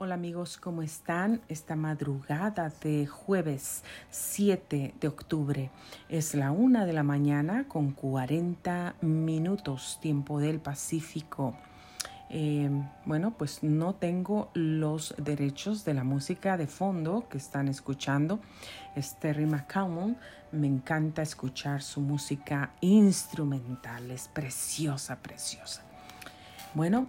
Hola amigos, ¿cómo están? Esta madrugada de jueves 7 de octubre es la una de la mañana con 40 minutos tiempo del Pacífico. Eh, bueno, pues no tengo los derechos de la música de fondo que están escuchando. Es Terry. Me encanta escuchar su música instrumental. Es preciosa, preciosa. Bueno,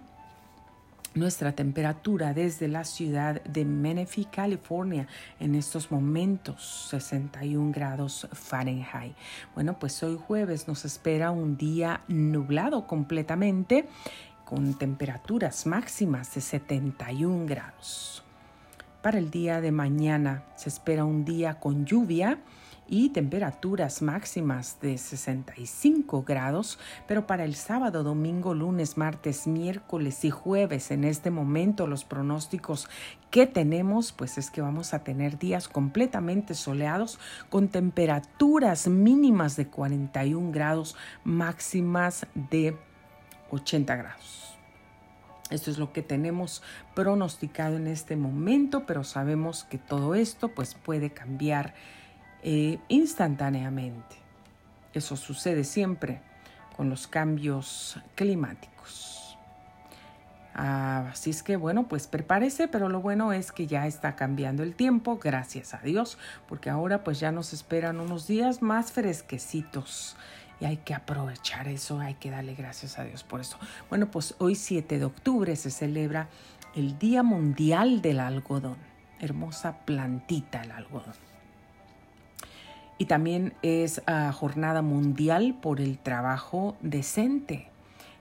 nuestra temperatura desde la ciudad de Menifee, California, en estos momentos 61 grados Fahrenheit. Bueno, pues hoy jueves nos espera un día nublado completamente con temperaturas máximas de 71 grados. Para el día de mañana se espera un día con lluvia y temperaturas máximas de 65 grados, pero para el sábado, domingo, lunes, martes, miércoles y jueves, en este momento los pronósticos que tenemos, pues es que vamos a tener días completamente soleados con temperaturas mínimas de 41 grados, máximas de 80 grados. Esto es lo que tenemos pronosticado en este momento, pero sabemos que todo esto pues puede cambiar eh, instantáneamente. Eso sucede siempre con los cambios climáticos. así es que bueno, pues prepárese, pero lo bueno es que ya está cambiando el tiempo, gracias a Dios, porque ahora pues ya nos esperan unos días más fresquecitos y hay que aprovechar eso, hay que darle gracias a Dios por eso. Bueno, pues hoy 7 de octubre se celebra el Día Mundial del Algodón. Hermosa plantita el algodón. Y también es ah, Jornada Mundial por el Trabajo Decente.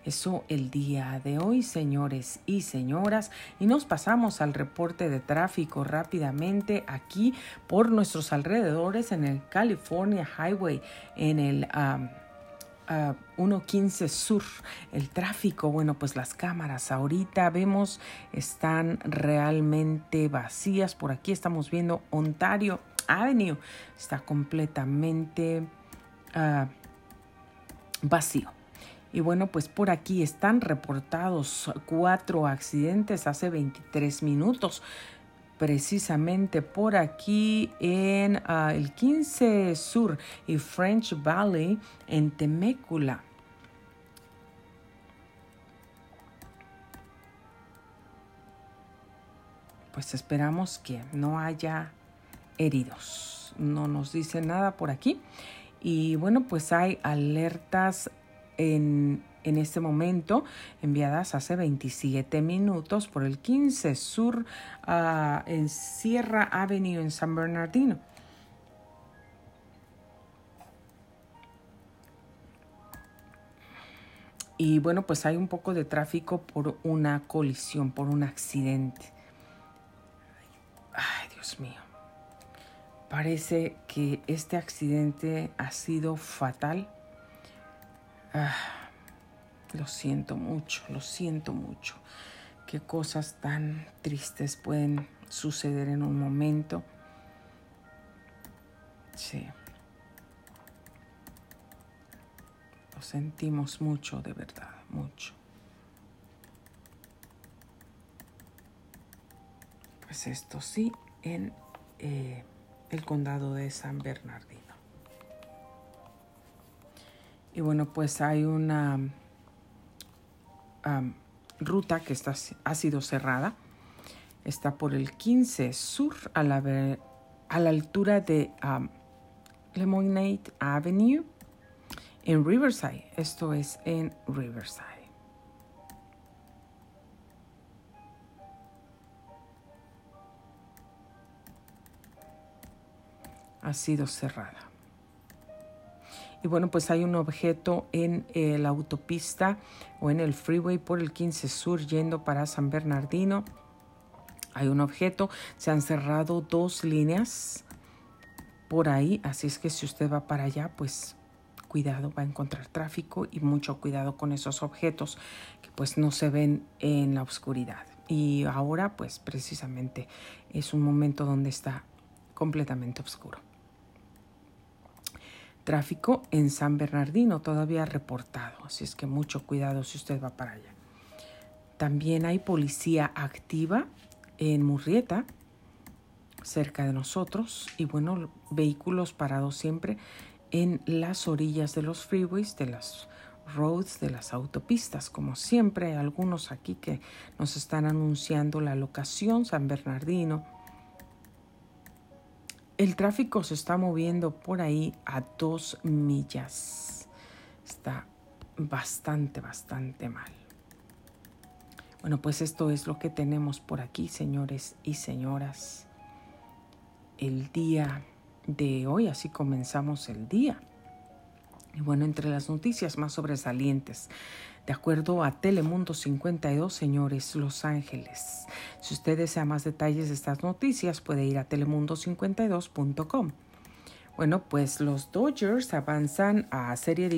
Eso el día de hoy, señores y señoras. Y nos pasamos al reporte de tráfico rápidamente aquí por nuestros alrededores en el California Highway, en el... 115 Sur. El tráfico, bueno, pues las cámaras ahorita vemos están realmente vacías. Por aquí estamos viendo Ontario Avenue. Está completamente ah, vacío. Y bueno, pues por aquí están reportados cuatro accidentes hace 23 minutos precisamente por aquí en ah, el 15 Sur y French Valley en Temécula. Pues esperamos que no haya heridos. No nos dice nada por aquí. Y bueno, pues hay alertas en en este momento enviadas hace 27 minutos por el 15 Sur uh, en Sierra Avenue en San Bernardino. Y bueno, pues hay un poco de tráfico por una colisión, por un accidente. Ay, Dios mío. Parece que este accidente ha sido fatal. Ah lo siento mucho, lo siento mucho. Qué cosas tan tristes pueden suceder en un momento. Sí. Lo sentimos mucho, de verdad, mucho. Pues esto sí, en eh, el condado de San Bernardino. Y bueno, pues hay una ruta que está, ha sido cerrada. Está por el 15 Sur a la, a la altura de Lemonade Avenue en Riverside. Esto es en Riverside. Ha sido cerrada. Y bueno, pues hay un objeto en eh, la autopista o en el freeway por el 15 Sur yendo para San Bernardino. Hay un objeto, se han cerrado dos líneas por ahí, así es que si usted va para allá, pues cuidado, va a encontrar tráfico y mucho cuidado con esos objetos que pues no se ven en la oscuridad. Y ahora pues precisamente es un momento donde está completamente oscuro. Tráfico en San Bernardino todavía reportado, así es que mucho cuidado si usted va para allá. También hay policía activa en Murrieta, cerca de nosotros, y bueno, vehículos parados siempre en las orillas de los freeways, de las roads, de las autopistas. Como siempre, hay algunos aquí que nos están anunciando la locación, San Bernardino. El tráfico se está moviendo por ahí a dos millas. Está bastante, bastante mal. Bueno, pues esto es lo que tenemos por aquí, señores y señoras. El día de hoy, así comenzamos el día. Y bueno, entre las noticias más sobresalientes, de acuerdo a Telemundo 52, señores, Los Ángeles. Si usted desea más detalles de estas noticias, puede ir a telemundo52.com. Bueno, pues los Dodgers avanzan a serie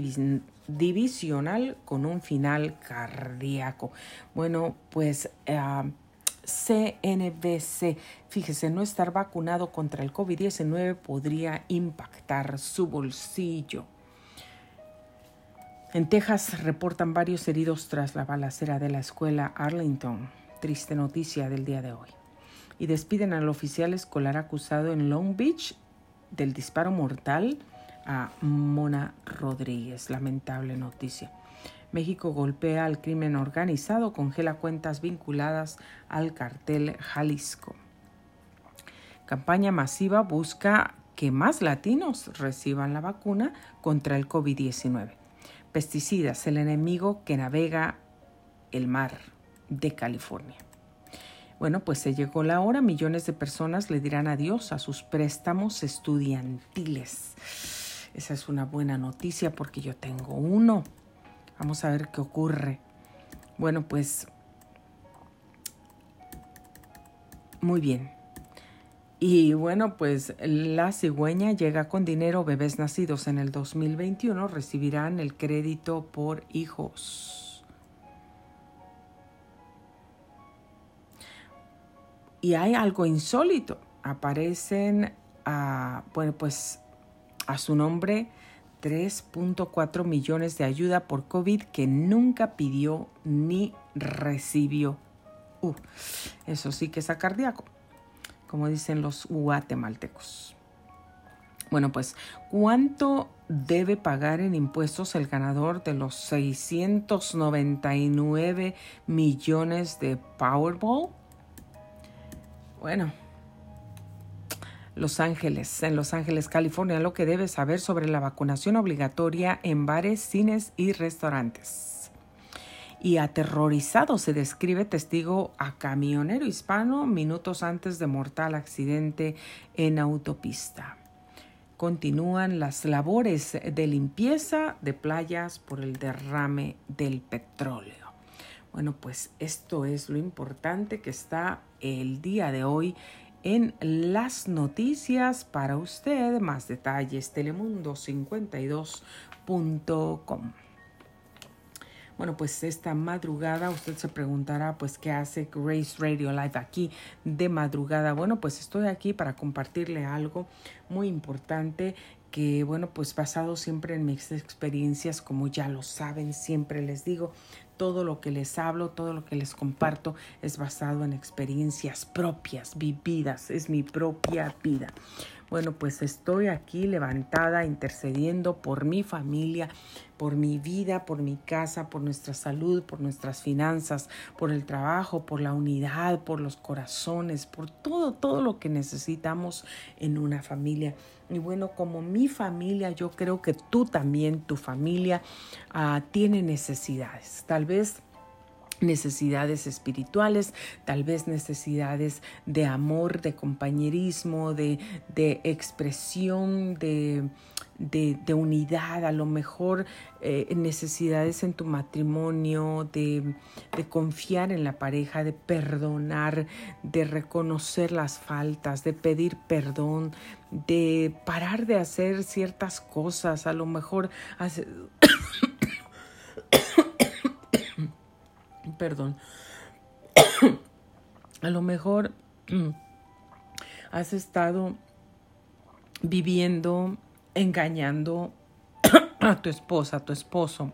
divisional con un final cardíaco. Bueno, pues CNBC, fíjese, no estar vacunado contra el COVID-19 podría impactar su bolsillo. En Texas reportan varios heridos tras la balacera de la escuela Arlington. Triste noticia del día de hoy. Y despiden al oficial escolar acusado en Long Beach del disparo mortal a Mona Rodríguez. Lamentable noticia. México golpea al crimen organizado, congela cuentas vinculadas al cartel Jalisco. Campaña masiva busca que más latinos reciban la vacuna contra el COVID-19. Pesticidas, el enemigo que navega el mar de California. Bueno, pues se llegó la hora, millones de personas le dirán adiós a sus préstamos estudiantiles. Esa es una buena noticia porque yo tengo uno. Vamos a ver qué ocurre. Bueno, pues muy bien. Y bueno, pues la cigüeña llega con dinero. Bebés nacidos en el 2021 recibirán el crédito por hijos. Y hay algo insólito. Aparecen a, bueno, pues a su nombre 3.4 millones de ayuda por COVID que nunca pidió ni recibió. Uh, eso sí que es cardíaco, como dicen los guatemaltecos. Bueno, pues, ¿cuánto debe pagar en impuestos el ganador de los 699 millones de Powerball? Bueno, Los Ángeles, en Los Ángeles, California, lo que debes saber sobre la vacunación obligatoria en bares, cines y restaurantes. Y aterrorizado se describe testigo a camionero hispano minutos antes de mortal accidente en autopista. Continúan las labores de limpieza de playas por el derrame del petróleo. Bueno, pues esto es lo importante que está el día de hoy en las noticias para usted. Más detalles, telemundo52.com. Bueno, pues esta madrugada usted se preguntará, pues, ¿qué hace Grace Radio Live aquí de madrugada? Bueno, pues estoy aquí para compartirle algo muy importante que, bueno, pues basado siempre en mis experiencias, como ya lo saben, siempre les digo, todo lo que les hablo, todo lo que les comparto es basado en experiencias propias, vividas, es mi propia vida. Bueno, pues estoy aquí levantada, intercediendo por mi familia, por mi vida, por mi casa, por nuestra salud, por nuestras finanzas, por el trabajo, por la unidad, por los corazones, por todo, todo lo que necesitamos en una familia. Y bueno, como mi familia, yo creo que tú también, tu familia, uh, tiene necesidades. Tal vez necesidades espirituales, tal vez necesidades de amor, de compañerismo, de, de expresión, de, de, unidad, a lo mejor eh, necesidades en tu matrimonio, de, de confiar en la pareja, de perdonar, de reconocer las faltas, de pedir perdón, de parar de hacer ciertas cosas, a lo mejor hace... perdón, a lo mejor has estado viviendo engañando a tu esposa, a tu esposo,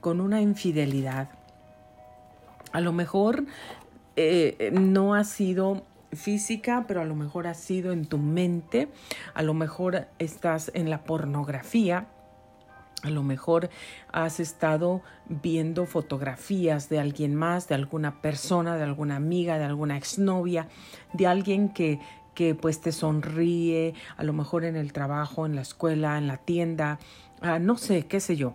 con una infidelidad. A lo mejor eh, no ha sido física, pero a lo mejor ha sido en tu mente, a lo mejor estás en la pornografía, a lo mejor has estado viendo fotografías de alguien más, de alguna persona, de alguna amiga, de alguna exnovia, de alguien que, que pues te sonríe, a lo mejor en el trabajo, en la escuela, en la tienda, ah, no sé, qué sé yo,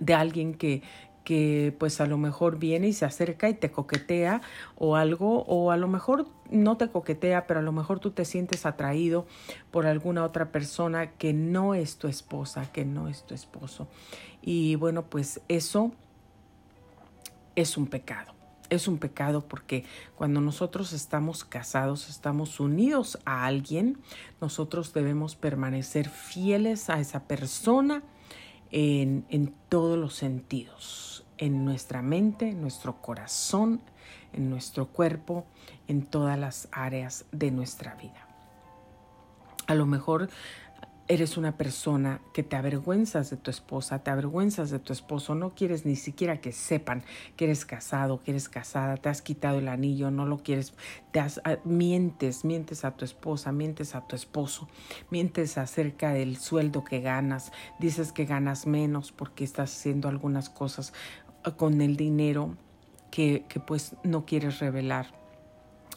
de alguien que, que pues a lo mejor viene y se acerca y te coquetea o algo, o a lo mejor no te coquetea, pero a lo mejor tú te sientes atraído por alguna otra persona que no es tu esposa, que no es tu esposo. Y bueno, pues eso es un pecado. Es un pecado porque cuando nosotros estamos casados, estamos unidos a alguien, nosotros debemos permanecer fieles a esa persona en, en todos los sentidos en nuestra mente, en nuestro corazón, en nuestro cuerpo, en todas las áreas de nuestra vida. A lo mejor eres una persona que te avergüenzas de tu esposa, te avergüenzas de tu esposo, no quieres ni siquiera que sepan que eres casado, que eres casada, te has quitado el anillo, no lo quieres, te has, ah, mientes, mientes a tu esposa, mientes a tu esposo, mientes acerca del sueldo que ganas, dices que ganas menos porque estás haciendo algunas cosas con el dinero que, pues no quieres revelar.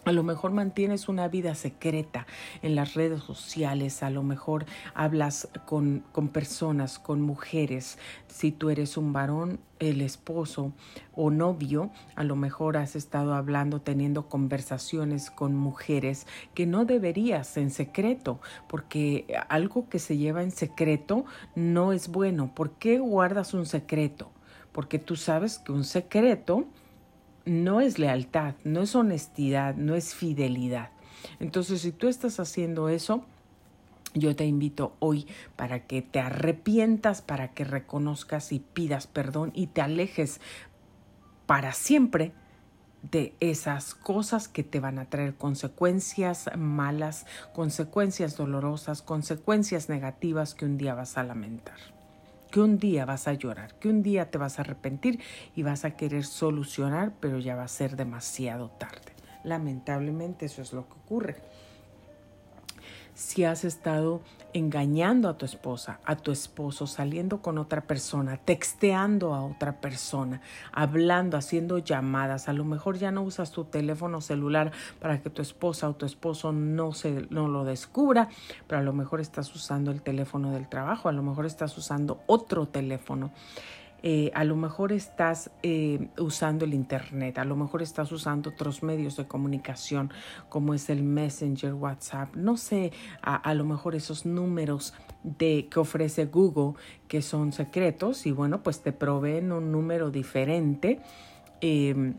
A lo mejor mantienes una vida secreta en las redes sociales, a lo mejor hablas con, con, personas, con mujeres. Si tú eres un varón, el esposo o novio, a lo mejor has estado hablando, teniendo conversaciones con mujeres que no deberías en secreto, porque algo que se lleva en secreto no es bueno. ¿Por qué guardas un secreto? Porque tú sabes que un secreto no es lealtad, no es honestidad, no es fidelidad. Entonces, si tú estás haciendo eso, yo te invito hoy para que te arrepientas, para que reconozcas y pidas perdón y te alejes para siempre de esas cosas que te van a traer consecuencias malas, consecuencias dolorosas, consecuencias negativas que un día vas a lamentar que un día vas a llorar, que un día te vas a arrepentir y vas a querer solucionar, pero ya va a ser demasiado tarde. Lamentablemente eso es lo que ocurre si has estado engañando a tu esposa, a tu esposo, saliendo con otra persona, texteando a otra persona, hablando, haciendo llamadas, a lo mejor ya no usas tu teléfono celular para que tu esposa o tu esposo no se no lo descubra, pero a lo mejor estás usando el teléfono del trabajo, a lo mejor estás usando otro teléfono. Eh, a lo mejor estás eh, usando el Internet, a lo mejor estás usando otros medios de comunicación como es el Messenger, WhatsApp, no sé, a, lo mejor esos números de, que ofrece Google que son secretos y bueno, pues te proveen un número diferente. Em,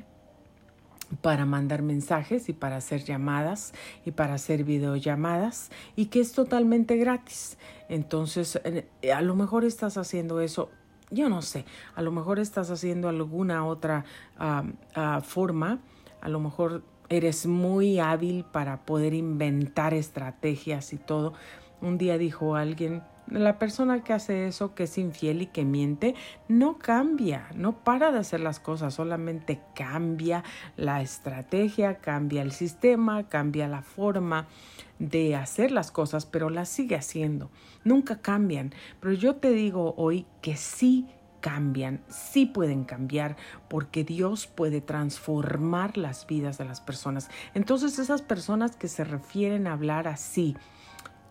para mandar mensajes y para hacer llamadas y para hacer videollamadas y que es totalmente gratis. Entonces, eh, a lo mejor estás haciendo eso yo no sé, a lo mejor estás haciendo alguna otra uh, forma, a lo mejor eres muy hábil para poder inventar estrategias y todo. Un día dijo alguien, la persona que hace eso, que es infiel y que miente, no cambia, no para de hacer las cosas, solamente cambia la estrategia, cambia el sistema, cambia la forma de hacer las cosas, pero las sigue haciendo. Nunca cambian. Pero yo te digo hoy que sí cambian, sí pueden cambiar, porque Dios puede transformar las vidas de las personas. Entonces esas personas que se refieren a hablar así,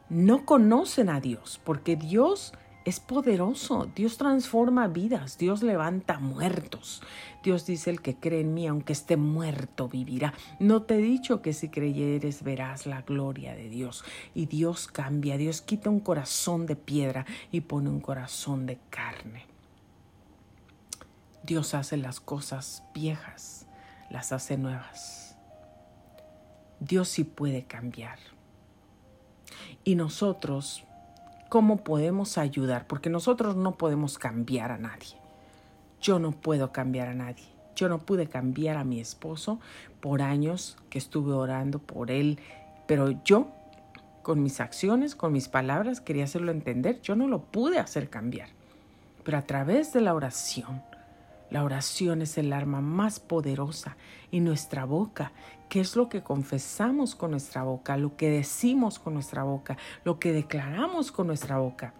no conocen a Dios, porque Dios es poderoso, Dios transforma vidas, Dios levanta muertos. Dios dice, el que cree en mí, aunque esté muerto, vivirá. No te he dicho que si creyeres verás la gloria de Dios. Y Dios cambia, Dios quita un corazón de piedra y pone un corazón de carne. Dios hace las cosas viejas, las hace nuevas. Dios sí puede cambiar. Y nosotros, ¿cómo podemos ayudar? Porque nosotros no podemos cambiar a nadie. Yo no puedo cambiar a nadie. Yo no pude cambiar a mi esposo por años que estuve orando por él, pero yo, con mis acciones, con mis palabras, quería hacerlo entender. Yo no lo pude hacer cambiar. Pero a través de la oración, La oración es el arma más poderosa y nuestra boca, ¿qué es lo que confesamos con nuestra boca, lo que decimos con nuestra boca, lo que declaramos con nuestra boca?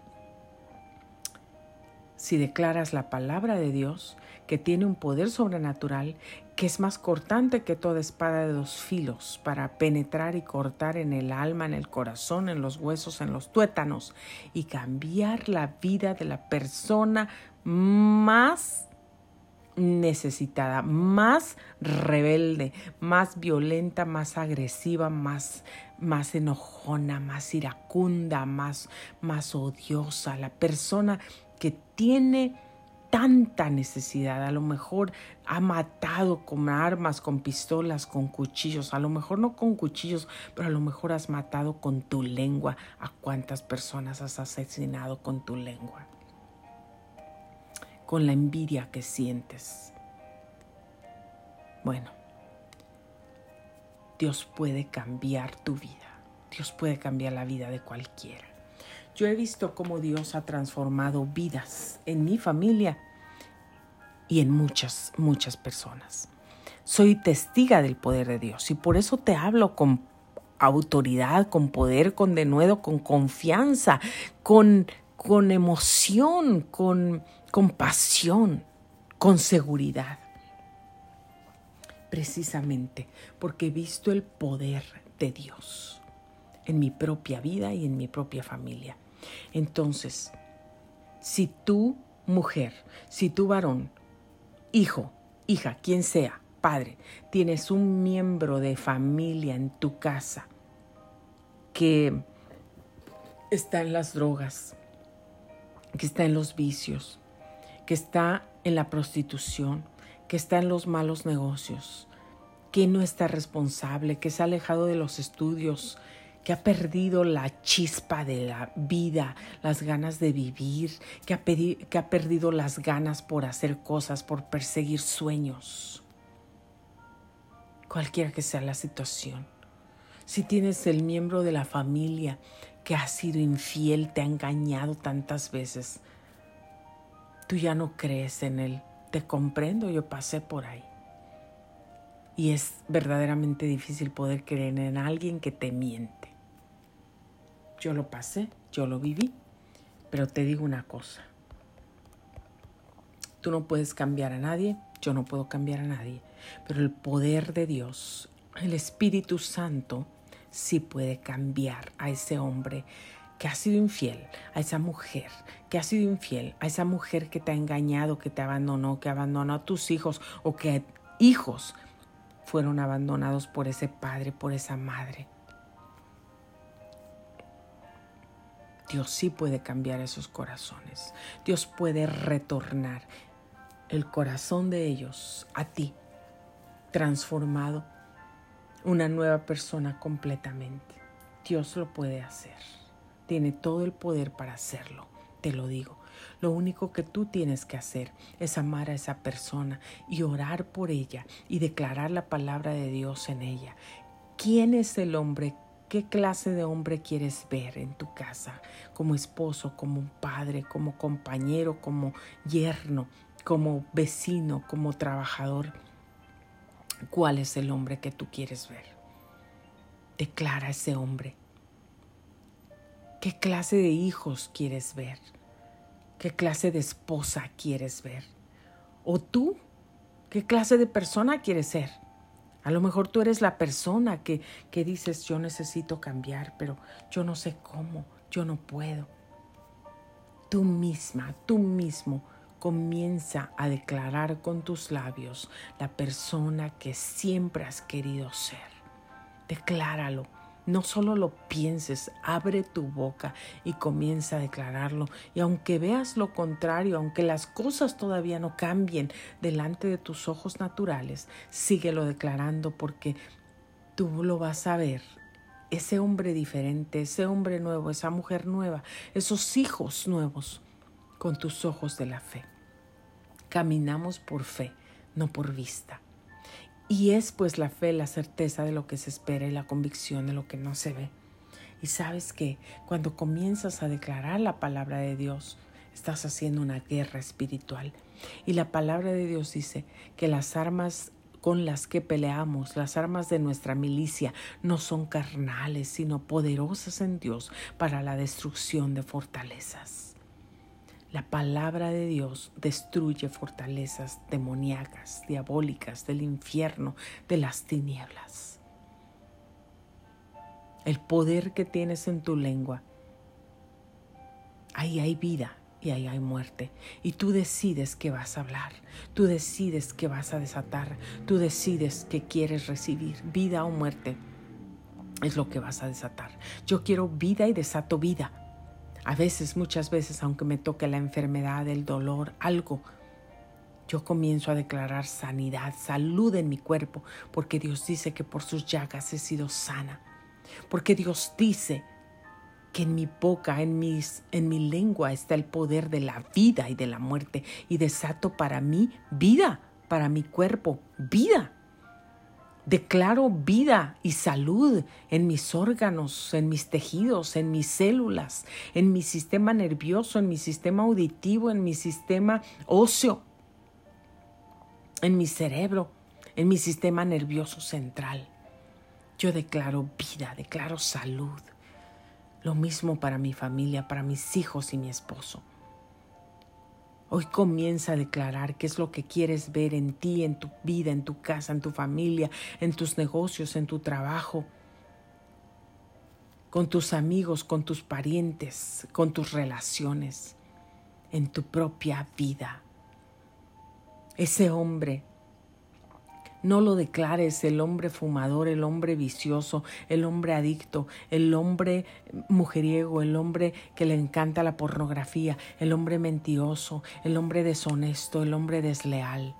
Si declaras la palabra de Dios, que tiene un poder sobrenatural, que es más cortante que toda espada de dos filos, para penetrar y cortar en el alma, en el corazón, en los huesos, en los tuétanos, y cambiar la vida de la persona más necesitada, más rebelde, más violenta, más agresiva, más, más enojona, más iracunda, más, más odiosa, la persona que tiene tanta necesidad, a lo mejor ha matado con armas, con pistolas, con cuchillos, a lo mejor no con cuchillos, pero a lo mejor has matado con tu lengua. ¿A cuántas personas has asesinado con tu lengua? Con la envidia que sientes. Bueno, Dios puede cambiar tu vida. Dios puede cambiar la vida de cualquiera. Yo he visto cómo Dios ha transformado vidas en mi familia y en muchas, muchas personas. Soy testiga del poder de Dios y por eso te hablo con autoridad, con poder, con denuedo, con confianza, con, con emoción, con con pasión, con seguridad. Precisamente porque he visto el poder de Dios en mi propia vida y en mi propia familia. Entonces, si tú, mujer, si tú, varón, hijo, hija, quien sea, padre, tienes un miembro de familia en tu casa que está en las drogas, que está en los vicios, que está en la prostitución, que está en los malos negocios, que no está responsable, que se ha alejado de los estudios, que ha perdido la chispa de la vida, las ganas de vivir, que ha, que ha perdido las ganas por hacer cosas, por perseguir sueños. Cualquiera que sea la situación. Si tienes el miembro de la familia que ha sido infiel, te ha engañado tantas veces, tú ya no crees en Él. Te comprendo, yo pasé por ahí. Y es verdaderamente difícil poder creer en alguien que te miente. Yo lo pasé, yo lo viví, pero te digo una cosa. Tú no puedes cambiar a nadie, yo no puedo cambiar a nadie, pero el poder de Dios, el Espíritu Santo, sí puede cambiar a ese hombre que ha sido infiel, a esa mujer que ha sido infiel, a esa mujer que te ha engañado, que te abandonó, que abandonó a tus hijos o que hijos fueron abandonados por ese padre, por esa madre. Dios sí puede cambiar esos corazones. Dios puede retornar el corazón de ellos a ti, transformado, una nueva persona completamente. Dios lo puede hacer tiene todo el poder para hacerlo, te lo digo. Lo único que tú tienes que hacer es amar a esa persona y orar por ella y declarar la palabra de Dios en ella. ¿Quién es el hombre? ¿Qué clase de hombre quieres ver en tu casa? Como esposo, como padre, como compañero, como yerno, como vecino, como trabajador. ¿Cuál es el hombre que tú quieres ver? Declara ese hombre ¿Qué clase de hijos quieres ver? ¿Qué clase de esposa quieres ver? ¿O tú? ¿Qué clase de persona quieres ser? A lo mejor tú eres la persona que, que dices, yo necesito cambiar, pero yo no sé cómo, yo no puedo. Tú misma, tú mismo, comienza a declarar con tus labios la persona que siempre has querido ser. Decláralo no solo lo pienses, abre tu boca y comienza a declararlo. Y aunque veas lo contrario, aunque las cosas todavía no cambien delante de tus ojos naturales, síguelo declarando porque tú lo vas a ver. Ese hombre diferente, ese hombre nuevo, esa mujer nueva, esos hijos nuevos con tus ojos de la fe. Caminamos por fe, no por vista. Y es pues la fe, la certeza de lo que se espera y la convicción de lo que no se ve. Y sabes que cuando comienzas a declarar la palabra de Dios, Estás haciendo una guerra espiritual. Y la palabra de Dios dice que las armas con las que peleamos, las armas de nuestra milicia, no son carnales, sino poderosas en Dios para la destrucción de fortalezas. La palabra de Dios destruye fortalezas demoníacas, diabólicas, del infierno, de las tinieblas. El poder que tienes en tu lengua, ahí hay vida, y ahí hay muerte. Y tú decides que vas a hablar, tú decides que vas a desatar, tú decides que quieres recibir vida o muerte. Es lo que vas a desatar. Yo quiero vida y desato vida. A veces, muchas veces, aunque me toque la enfermedad, el dolor, algo, yo comienzo a declarar sanidad, salud en mi cuerpo, porque Dios dice que por sus llagas he sido sana. Porque Dios dice que en mi boca, en, mis, en mi lengua está el poder de la vida y de la muerte y desato para mí vida, para mi cuerpo, vida. Declaro vida y salud en mis órganos, en mis tejidos, en mis células, en mi sistema nervioso, en mi sistema auditivo, en mi sistema óseo, en mi cerebro, en mi sistema nervioso central. Yo declaro vida, declaro salud. Lo mismo para mi familia, para mis hijos y mi esposo. Hoy comienza a declarar qué es lo que quieres ver en ti, en tu vida, en tu casa, en tu familia, en tus negocios, en tu trabajo, con tus amigos, con tus parientes, con tus relaciones, en tu propia vida. Ese hombre no lo declares el hombre fumador, el hombre vicioso, el hombre adicto, el hombre mujeriego, el hombre que le encanta la pornografía, el hombre mentiroso, el hombre deshonesto, el hombre desleal.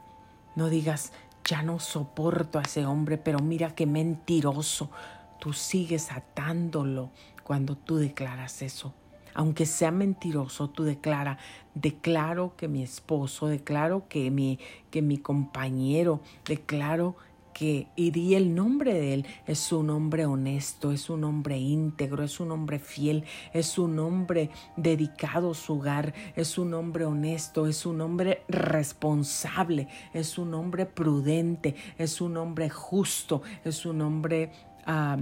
No digas, ya no soporto a ese hombre, pero mira qué mentiroso. Tú sigues atándolo cuando tú declaras eso aunque sea mentiroso, tú declara, declaro que mi esposo, declaro que mi, que mi compañero, declaro que, y di el nombre de él, es un hombre honesto, es un hombre íntegro, es un hombre fiel, es un hombre dedicado a su hogar, es un hombre honesto, es un hombre responsable, es un hombre prudente, es un hombre justo, es un hombre... Ah,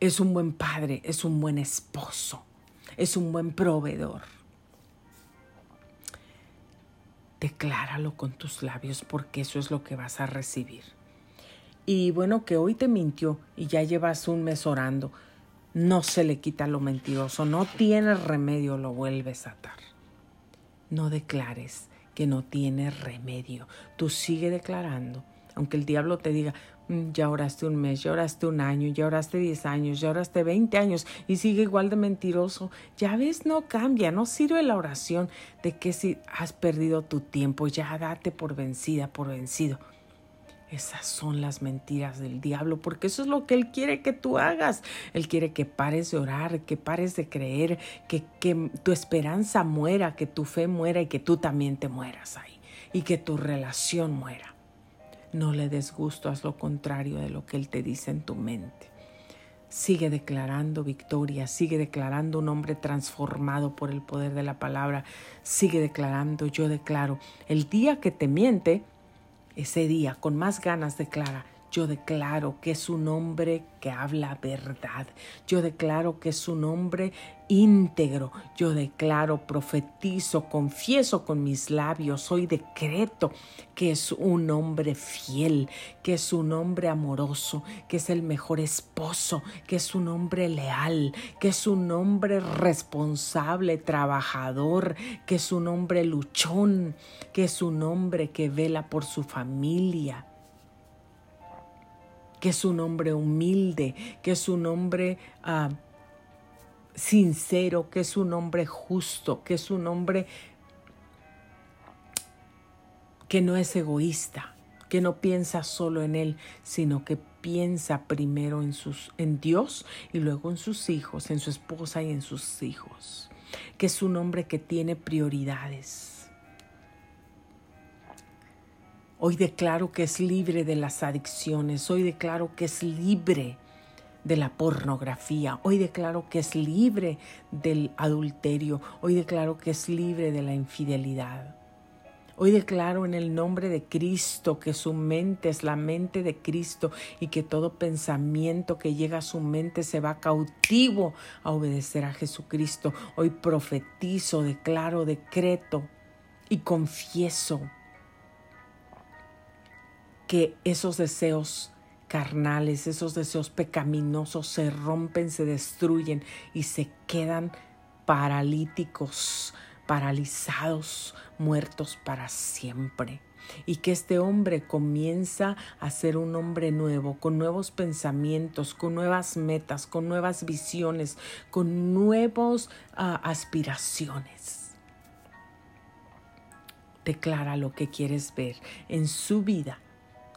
es un buen padre, es un buen esposo, es un buen proveedor. Decláralo con tus labios porque eso es lo que vas a recibir. Y bueno, que hoy te mintió y ya llevas un mes orando, no se le quita lo mentiroso, no tiene remedio, lo vuelves a atar. No declares que no tiene remedio, tú sigue declarando, aunque el diablo te diga, ya oraste un mes, ya oraste un año, ya oraste 10 años, ya oraste 20 años y sigue igual de mentiroso. Ya ves, no cambia, no sirve la oración de que si has perdido tu tiempo, ya date por vencida, por vencido. Esas son las mentiras del diablo, porque eso es lo que Él quiere que tú hagas. Él quiere que pares de orar, que pares de creer, que, que tu esperanza muera, que tu fe muera y que tú también te mueras ahí y que tu relación muera. No le des gusto, haz lo contrario de lo que Él te dice en tu mente. Sigue declarando victoria, sigue declarando un hombre transformado por el poder de la palabra, sigue declarando, yo declaro, el día que te miente, ese día con más ganas declara, yo declaro que es un hombre que habla verdad. Yo declaro que es un hombre íntegro. Yo declaro, profetizo, confieso con mis labios, hoy decreto que es un hombre fiel, que es un hombre amoroso, que es el mejor esposo, que es un hombre leal, que es un hombre responsable, trabajador, que es un hombre luchón, que es un hombre que vela por su familia que es un hombre humilde, que es un hombre ah, sincero, que es un hombre justo, que es un hombre que no es egoísta, que no piensa solo en él, sino que piensa primero en, sus, en Dios y luego en sus hijos, en su esposa y en sus hijos, que es un hombre que tiene prioridades Hoy declaro que es libre de las adicciones. Hoy declaro que es libre de la pornografía. Hoy declaro que es libre del adulterio. Hoy declaro que es libre de la infidelidad. Hoy declaro en el nombre de Cristo que su mente es la mente de Cristo y que todo pensamiento que llega a su mente se va cautivo a obedecer a Jesucristo. Hoy profetizo, declaro, decreto y confieso que esos deseos carnales, esos deseos pecaminosos se rompen, se destruyen y se quedan paralíticos, paralizados, muertos para siempre. Y que este hombre comienza a ser un hombre nuevo, con nuevos pensamientos, con nuevas metas, con nuevas visiones, con nuevas ah, aspiraciones. Declara lo que quieres ver en su vida,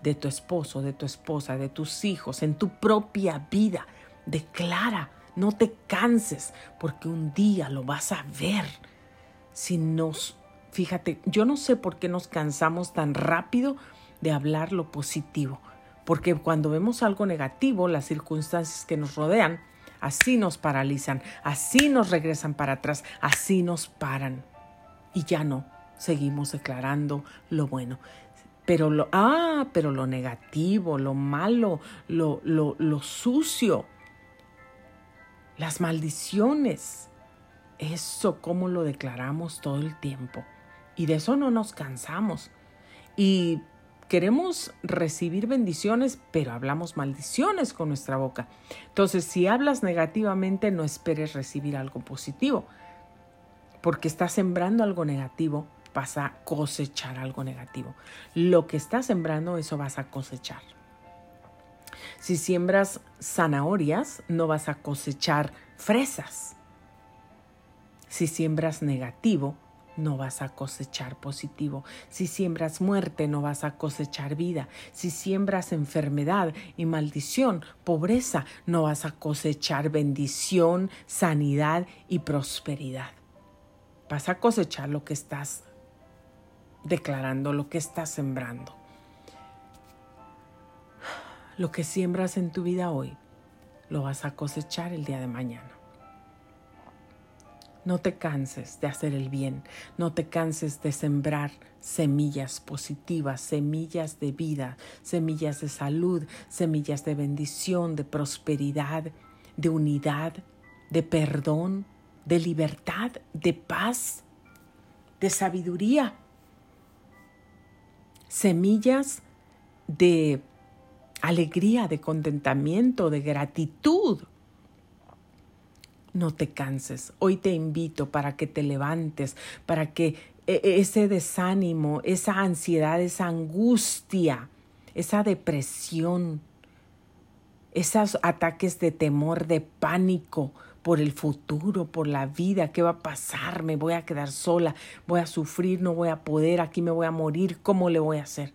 de tu esposo, de tu esposa, de tus hijos, en tu propia vida. Declara, no te canses, porque un día lo vas a ver si nos, fíjate, yo no sé por qué nos cansamos tan rápido de hablar lo positivo, porque cuando vemos algo negativo, las circunstancias que nos rodean, así nos paralizan, así nos regresan para atrás, así nos paran. Y ya no, seguimos declarando lo bueno. Pero lo, ah, pero lo negativo, lo malo, lo, lo, lo sucio, las maldiciones, eso como lo declaramos todo el tiempo. Y de eso no nos cansamos. Y queremos recibir bendiciones, pero hablamos maldiciones con nuestra boca. Entonces, si hablas negativamente, no esperes recibir algo positivo, porque estás sembrando algo negativo, vas a cosechar algo negativo. Lo que estás sembrando, eso vas a cosechar. Si siembras zanahorias, no vas a cosechar fresas. Si siembras negativo, no vas a cosechar positivo. Si siembras muerte, no vas a cosechar vida. Si siembras enfermedad y maldición, pobreza, no vas a cosechar bendición, sanidad y prosperidad. Vas a cosechar lo que estás declarando, lo que estás sembrando. Lo que siembras en tu vida hoy, lo vas a cosechar el día de mañana. No te canses de hacer el bien, no te canses de sembrar semillas positivas, semillas de vida, semillas de salud, semillas de bendición, de prosperidad, de unidad, de perdón, de libertad, de paz, de sabiduría. Semillas de alegría, de contentamiento, de gratitud no te canses. Hoy te invito para que te levantes, para que e, e, ese desánimo, esa ansiedad, esa angustia, esa depresión, esos ataques de temor, de pánico por el futuro, por la vida, qué va a pasar, me voy a quedar sola, voy a sufrir, no voy a poder, aquí me voy a morir, ¿cómo le voy a hacer?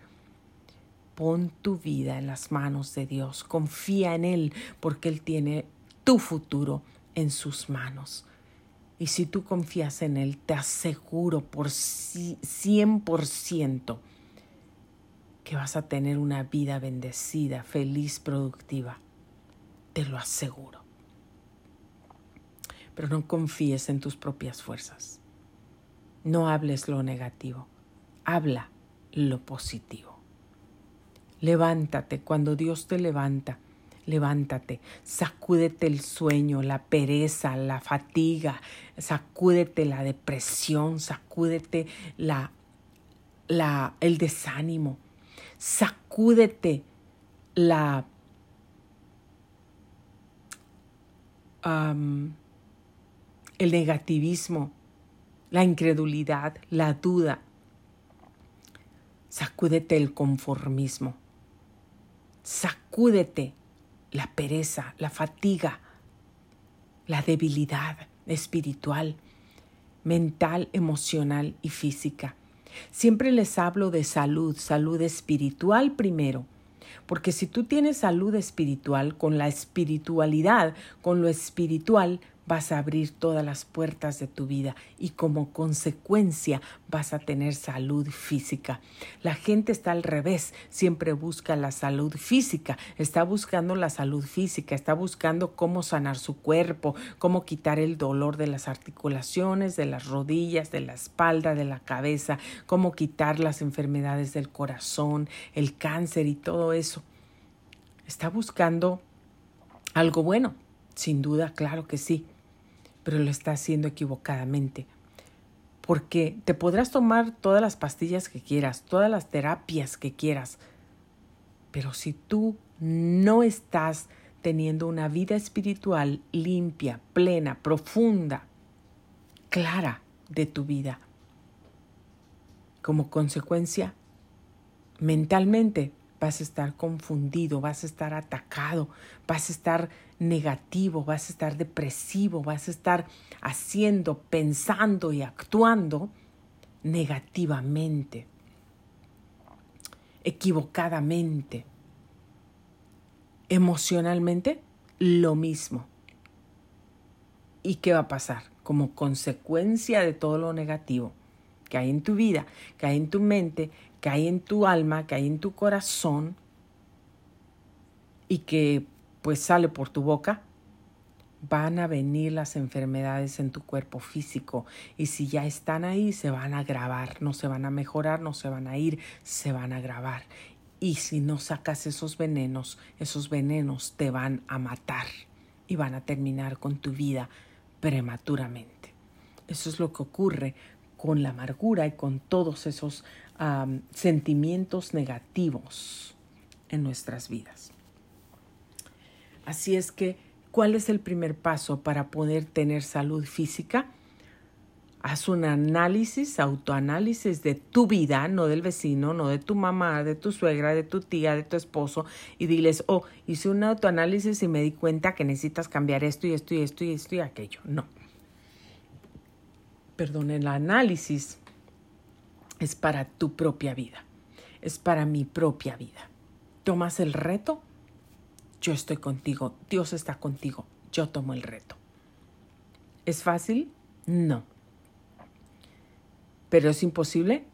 Pon tu vida en las manos de Dios, confía en Él porque Él tiene tu futuro en sus manos. Y si tú confías en Él, te aseguro por 100% que vas a tener una vida bendecida, feliz, productiva. Te lo aseguro. Pero no confíes en tus propias fuerzas. No hables lo negativo. Habla lo positivo. Levántate cuando Dios te levanta levántate, sacúdete el sueño, la pereza, la fatiga, sacúdete la depresión, sacúdete la, la, el desánimo, sacúdete la el negativismo, la incredulidad, la duda. Sacúdete el conformismo. Sacúdete la pereza, la fatiga, la debilidad espiritual, mental, emocional y física. Siempre les hablo de salud, salud espiritual primero, porque si tú tienes salud espiritual, con la espiritualidad, con lo espiritual, vas a abrir todas las puertas de tu vida y como consecuencia vas a tener salud física. La gente está al revés, siempre busca la salud física, está buscando la salud física, está buscando cómo sanar su cuerpo, cómo quitar el dolor de las articulaciones, de las rodillas, de la espalda, de la cabeza, cómo quitar las enfermedades del corazón, el cáncer y todo eso. Está buscando algo bueno, sin duda, claro que sí, pero lo está haciendo equivocadamente. Porque te podrás tomar todas las pastillas que quieras, todas las terapias que quieras, pero si tú no estás teniendo una vida espiritual limpia, plena, profunda, clara de tu vida, como consecuencia, mentalmente vas a estar confundido, vas a estar atacado, vas a estar negativo, vas a estar depresivo, vas a estar haciendo, pensando y actuando negativamente, equivocadamente. Emocionalmente, lo mismo. ¿Y qué va a pasar? Como consecuencia de todo lo negativo que hay en tu vida, que hay en tu mente, que hay en tu alma, que hay en tu corazón y que pues sale por tu boca, van a venir las enfermedades en tu cuerpo físico y si ya están ahí se van a agravar, no se van a mejorar, no se van a ir, se van a agravar. Y si no sacas esos venenos, esos venenos te van a matar y van a terminar con tu vida prematuramente. Eso es lo que ocurre con la amargura y con todos esos sentimientos negativos en nuestras vidas. Así es que, ¿cuál es el primer paso para poder tener salud física? Haz un análisis, autoanálisis de tu vida, no del vecino, no de tu mamá, de tu suegra, de tu tía, de tu esposo, y diles, oh, hice un autoanálisis y me di cuenta que necesitas cambiar esto y esto y esto y esto y aquello. No. Perdón, el análisis es para tu propia vida, es para mi propia vida. ¿Tomas el reto? Yo estoy contigo, Dios está contigo, yo tomo el reto. ¿Es fácil? No. ¿Pero es imposible?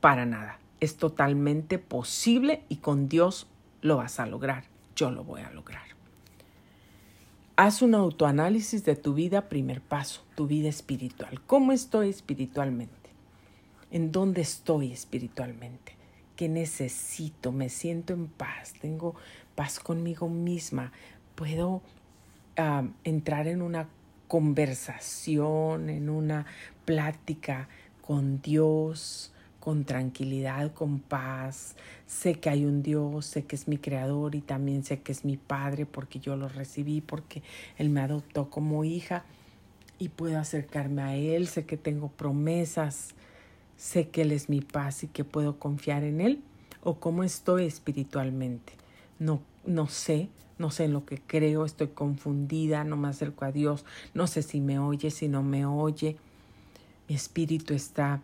Para nada. Es totalmente posible y con Dios lo vas a lograr. Yo lo voy a lograr. Haz un autoanálisis de tu vida, primer paso, tu vida espiritual. ¿Cómo estoy espiritualmente? En dónde estoy espiritualmente, qué necesito, me siento en paz, tengo paz conmigo misma, puedo entrar en una conversación, en una plática con Dios, con tranquilidad, con paz. Sé que hay un Dios, sé que es mi creador y también sé que es mi Padre porque yo lo recibí, porque Él me adoptó como hija y puedo acercarme a Él, sé que tengo promesas sé que Él es mi paz y que puedo confiar en Él o cómo estoy espiritualmente. No, no sé, no sé en lo que creo, estoy confundida, no me acerco a Dios, no sé si me oye, si no me oye. Mi espíritu está,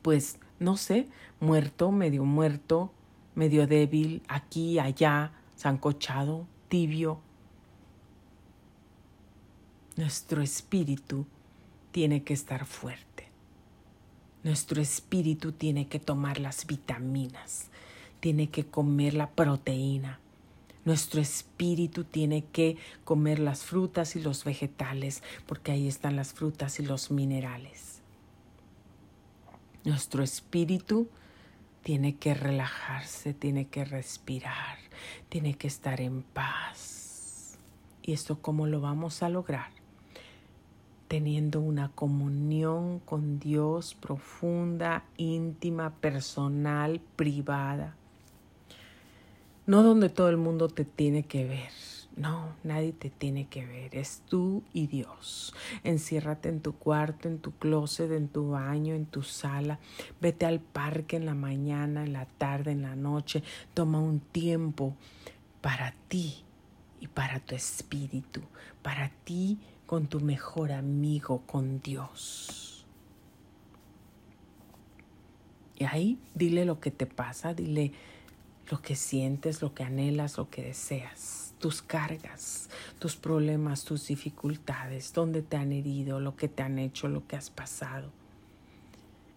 pues, no sé, muerto, medio muerto, medio débil, aquí, allá, zancochado, tibio. Nuestro espíritu tiene que estar fuerte. Nuestro espíritu tiene que tomar las vitaminas, tiene que comer la proteína. Nuestro espíritu tiene que comer las frutas y los vegetales, porque ahí están las frutas y los minerales. Nuestro espíritu tiene que relajarse, tiene que respirar, tiene que estar en paz. ¿Y esto cómo lo vamos a lograr? Teniendo una comunión con Dios profunda, íntima, personal, privada. No donde todo el mundo te tiene que ver. No, nadie te tiene que ver. Es tú y Dios. Enciérrate en tu cuarto, en tu closet, en tu baño, en tu sala. Vete al parque en la mañana, en la tarde, en la noche. Toma un tiempo para ti y para tu espíritu. Para ti con tu mejor amigo, con Dios. Y ahí dile lo que te pasa, dile lo que sientes, lo que anhelas, lo que deseas. tus cargas, tus problemas, tus dificultades, dónde te han herido, lo que te han hecho, lo que has pasado.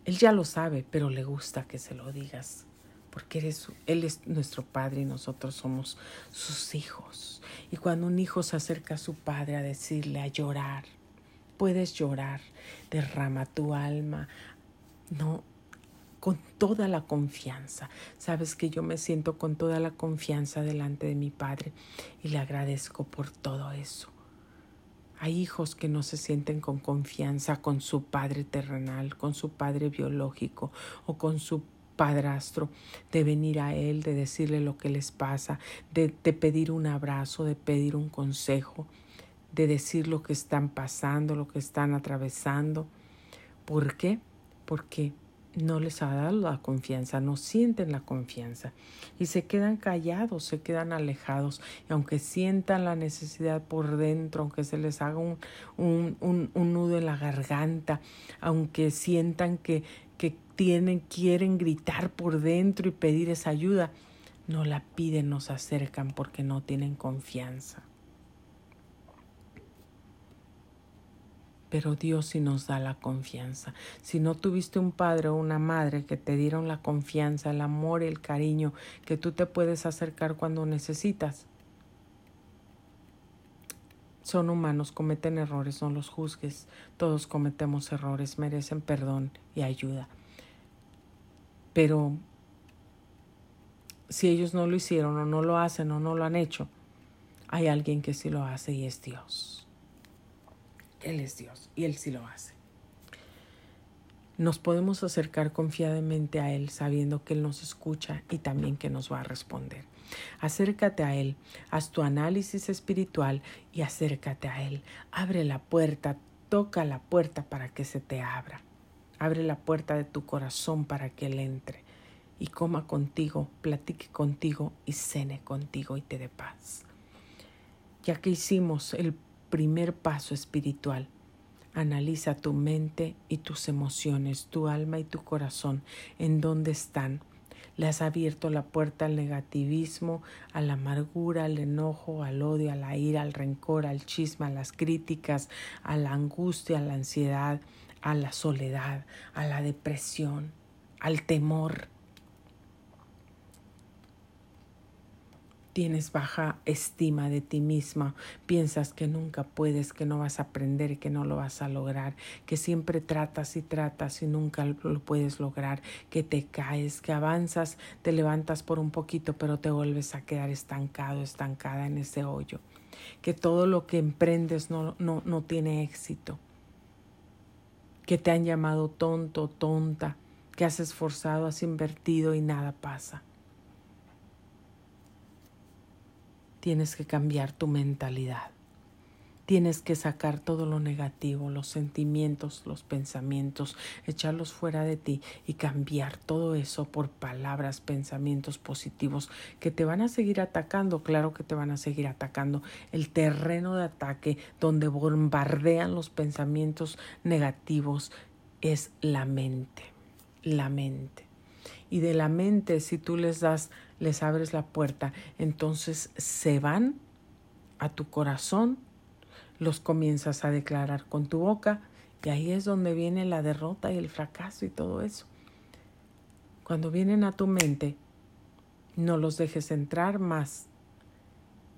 Él ya lo sabe, pero le gusta que se lo digas, porque eres, Él es nuestro Padre y nosotros somos sus hijos. Y cuando un hijo se acerca a su Padre a decirle, a llorar, puedes llorar, derrama tu alma, no, con toda la confianza. Sabes que yo me siento con toda la confianza delante de mi Padre y le agradezco por todo eso. Hay hijos que no se sienten con confianza con su padre terrenal, con su padre biológico o con su padrastro, de venir a él, de decirle lo que les pasa, de, pedir un abrazo, de pedir un consejo, de decir lo que están pasando, lo que están atravesando. ¿Por qué? Porque no les ha dado la confianza, no sienten la confianza y se quedan callados, se quedan alejados y aunque sientan la necesidad por dentro, aunque se les haga un, un, un, nudo en la garganta, aunque sientan que, que tienen, quieren gritar por dentro y pedir esa ayuda, no la piden, no se acercan porque no tienen confianza. Pero Dios sí nos da la confianza. Si no tuviste un padre o una madre que te dieron la confianza, el amor el cariño que tú te puedes acercar cuando necesitas, son humanos, cometen errores, no los juzgues. Todos cometemos errores, merecen perdón y ayuda. Pero si ellos no lo hicieron o no lo hacen o no lo han hecho, hay alguien que sí lo hace y es Dios. Él es Dios y Él sí lo hace. Nos podemos acercar confiadamente a Él sabiendo que Él nos escucha y también que nos va a responder. Acércate a Él, haz tu análisis espiritual y acércate a Él. Abre la puerta, toca la puerta para que se te abra. Abre la puerta de tu corazón para que Él entre y coma contigo, platique contigo y cene contigo y te dé paz. Ya que hicimos el primer paso espiritual. Analiza tu mente y tus emociones, tu alma y tu corazón, en dónde están. Le has abierto la puerta al negativismo, a la amargura, al enojo, al odio, a la ira, al rencor, al chisme, a las críticas, a la angustia, a la ansiedad, a la soledad, a la depresión, al temor. Tienes baja estima de ti misma, piensas que nunca puedes, que no vas a aprender que no lo vas a lograr, que siempre tratas y tratas y nunca lo puedes lograr, que te caes, que avanzas, te levantas por un poquito, pero te vuelves a quedar estancado, estancada en ese hoyo, que todo lo que emprendes no, no, no tiene éxito, que te han llamado tonto, tonta, que has esforzado, has invertido y nada pasa tienes que cambiar tu mentalidad. Tienes que sacar todo lo negativo, los sentimientos, los pensamientos, echarlos fuera de ti y cambiar todo eso por palabras, pensamientos positivos que te van a seguir atacando. Claro que te van a seguir atacando. El terreno de ataque donde bombardean los pensamientos negativos es la mente. La mente. Y de la mente, si tú les das les abres la puerta, entonces se van a tu corazón, los comienzas a declarar con tu boca y ahí es donde viene la derrota y el fracaso y todo eso. Cuando vienen a tu mente, no los dejes entrar más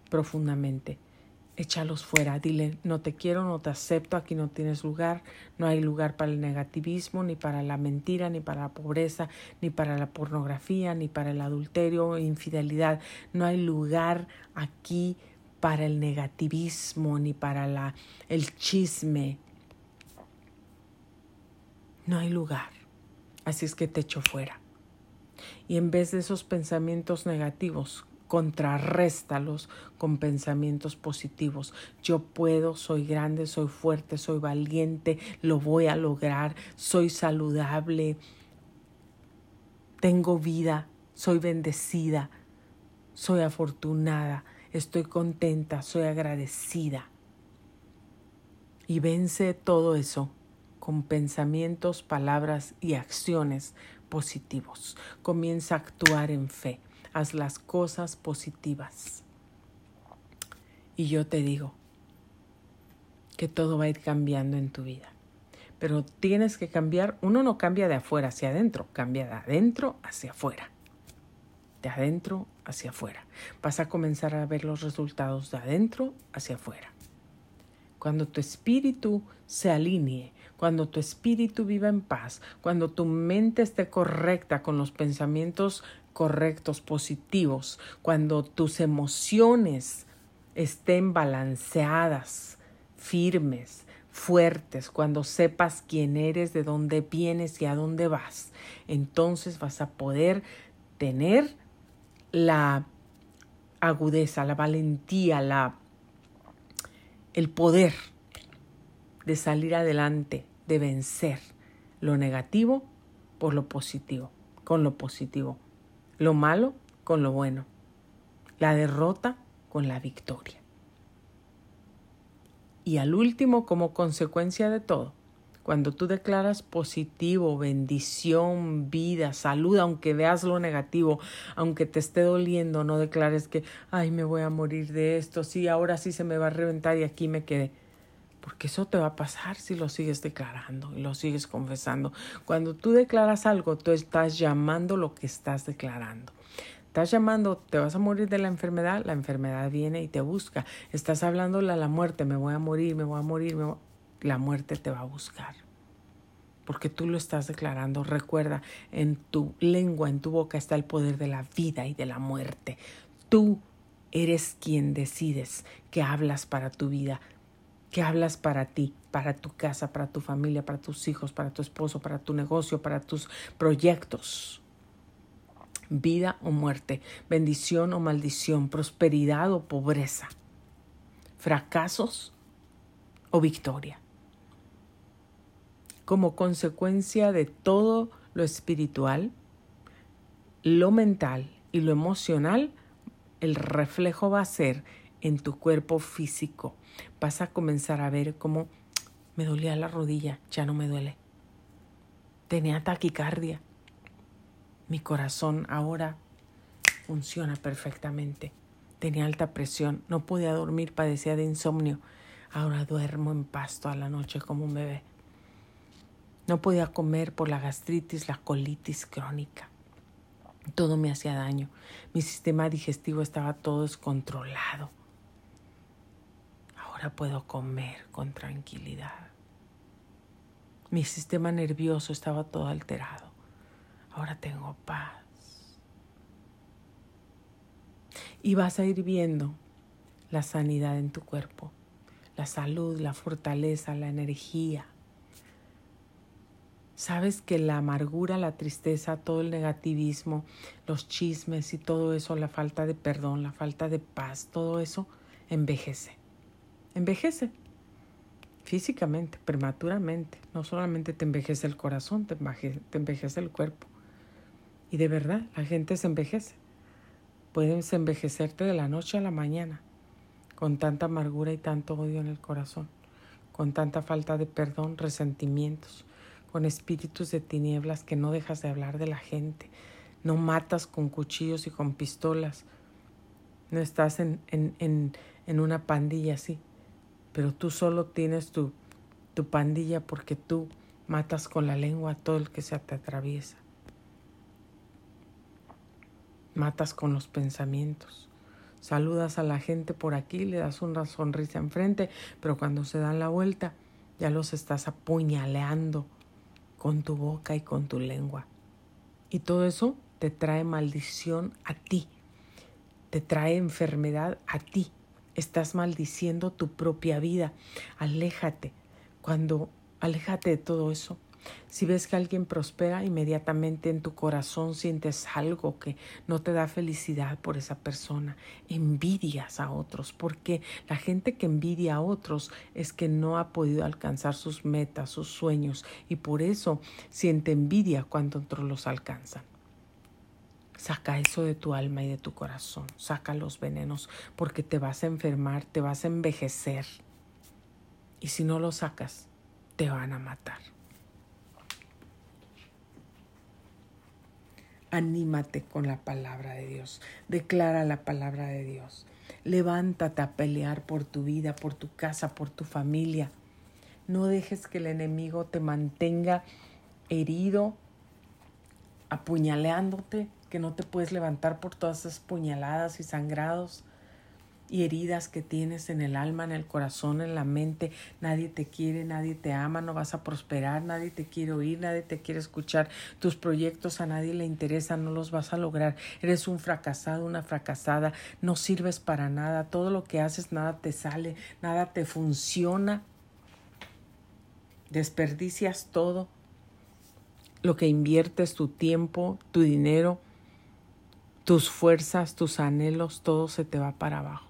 profundamente échalos fuera, dile, no te quiero, no te acepto, aquí no tienes lugar, no hay lugar para el negativismo, ni para la mentira, ni para la pobreza, ni para la pornografía, ni para el adulterio infidelidad, no hay lugar aquí para el negativismo, ni para la, el chisme, no hay lugar, así es que te echo fuera. Y en vez de esos pensamientos negativos, contrarréstalos con pensamientos positivos. Yo puedo, soy grande, soy fuerte, soy valiente, lo voy a lograr, soy saludable, tengo vida, soy bendecida, soy afortunada, estoy contenta, soy agradecida. Y vence todo eso con pensamientos, palabras y acciones positivos. Comienza a actuar en fe haz las cosas positivas. Y yo te digo que todo va a ir cambiando en tu vida. Pero tienes que cambiar, uno no cambia de afuera hacia adentro, cambia de adentro hacia afuera. De adentro hacia afuera. Vas a comenzar a ver los resultados de adentro hacia afuera. Cuando tu espíritu se alinee, cuando tu espíritu viva en paz, cuando tu mente esté correcta con los pensamientos correctos, positivos, cuando tus emociones estén balanceadas, firmes, fuertes, cuando sepas quién eres, de dónde vienes y a dónde vas, entonces vas a poder tener la agudeza, la valentía, la el poder de salir adelante, de vencer lo negativo por lo positivo, con lo positivo, lo malo con lo bueno, la derrota con la victoria. Y al último, como consecuencia de todo, cuando tú declaras positivo, bendición, vida, salud, aunque veas lo negativo, aunque te esté doliendo, no declares que, ay, me voy a morir de esto, sí, ahora sí se me va a reventar y aquí me quedé. Porque eso te va a pasar si lo sigues declarando y lo sigues confesando. Cuando tú declaras algo, tú estás llamando lo que estás declarando. Estás llamando, te vas a morir de la enfermedad, la enfermedad viene y te busca. Estás hablándole a la muerte, me voy a morir, me voy a morir, la muerte te va a buscar. Porque tú lo estás declarando. Recuerda, en tu lengua, en tu boca está el poder de la vida y de la muerte. Tú eres quien decides que hablas para tu vida, que hablas para ti, para tu casa, para tu familia, para tus hijos, para tu esposo, para tu negocio, para tus proyectos. Vida o muerte, bendición o maldición, prosperidad o pobreza, fracasos o victoria. Como consecuencia de todo lo espiritual, lo mental y lo emocional, el reflejo va a ser en tu cuerpo físico vas a comenzar a ver cómo me dolía la rodilla, ya no me duele. Tenía taquicardia. Mi corazón ahora funciona perfectamente. Tenía alta presión, no podía dormir, padecía de insomnio. Ahora duermo en paz toda la noche como un bebé. No podía comer por la gastritis, la colitis crónica. Todo me hacía daño. Mi sistema digestivo estaba todo descontrolado puedo comer con tranquilidad. Mi sistema nervioso estaba todo alterado. Ahora tengo paz. Y vas a ir viendo la sanidad en tu cuerpo, la salud, la fortaleza, la energía. Sabes que la amargura, la tristeza, todo el negativismo, los chismes y todo eso, la falta de perdón, la falta de paz, todo eso envejece envejece físicamente, prematuramente. No solamente te envejece el corazón, te envejece, el cuerpo. Y de verdad, la gente se envejece. Puedes envejecerte de la noche a la mañana con tanta amargura y tanto odio en el corazón, con tanta falta de perdón, resentimientos, con espíritus de tinieblas que no dejas de hablar de la gente, no matas con cuchillos y con pistolas, no estás en, en, en una pandilla así, pero tú solo tienes tu, tu pandilla porque tú matas con la lengua a todo el que se te atraviesa. Matas con los pensamientos. Saludas a la gente por aquí, le das una sonrisa enfrente, pero cuando se dan la vuelta ya los estás apuñaleando con tu boca y con tu lengua. Y todo eso te trae maldición a ti, te trae enfermedad a ti estás maldiciendo tu propia vida. Aléjate. Cuando aléjate de todo eso. Si ves que alguien prospera, inmediatamente en tu corazón sientes algo que no te da felicidad por esa persona. Envidias a otros, porque la gente que envidia a otros es que no ha podido alcanzar sus metas, sus sueños, y por eso siente envidia cuando otros los alcanzan. Saca eso de tu alma y de tu corazón. Saca los venenos porque te vas a enfermar, te vas a envejecer. Y si no lo sacas, te van a matar. Anímate con la palabra de Dios. Declara la palabra de Dios. Levántate a pelear por tu vida, por tu casa, por tu familia. No dejes que el enemigo te mantenga herido, apuñaleándote, que no te puedes levantar por todas esas puñaladas y sangrados y heridas que tienes en el alma, en el corazón, en la mente. Nadie te quiere, nadie te ama, no vas a prosperar, nadie te quiere oír, nadie te quiere escuchar. Tus proyectos a nadie le interesan, no los vas a lograr. Eres un fracasado, una fracasada, no sirves para nada. Todo lo que haces, nada te sale, nada te funciona. Desperdicias todo. Lo que inviertes, tu tiempo, tu dinero, tus fuerzas, tus anhelos, todo se te va para abajo.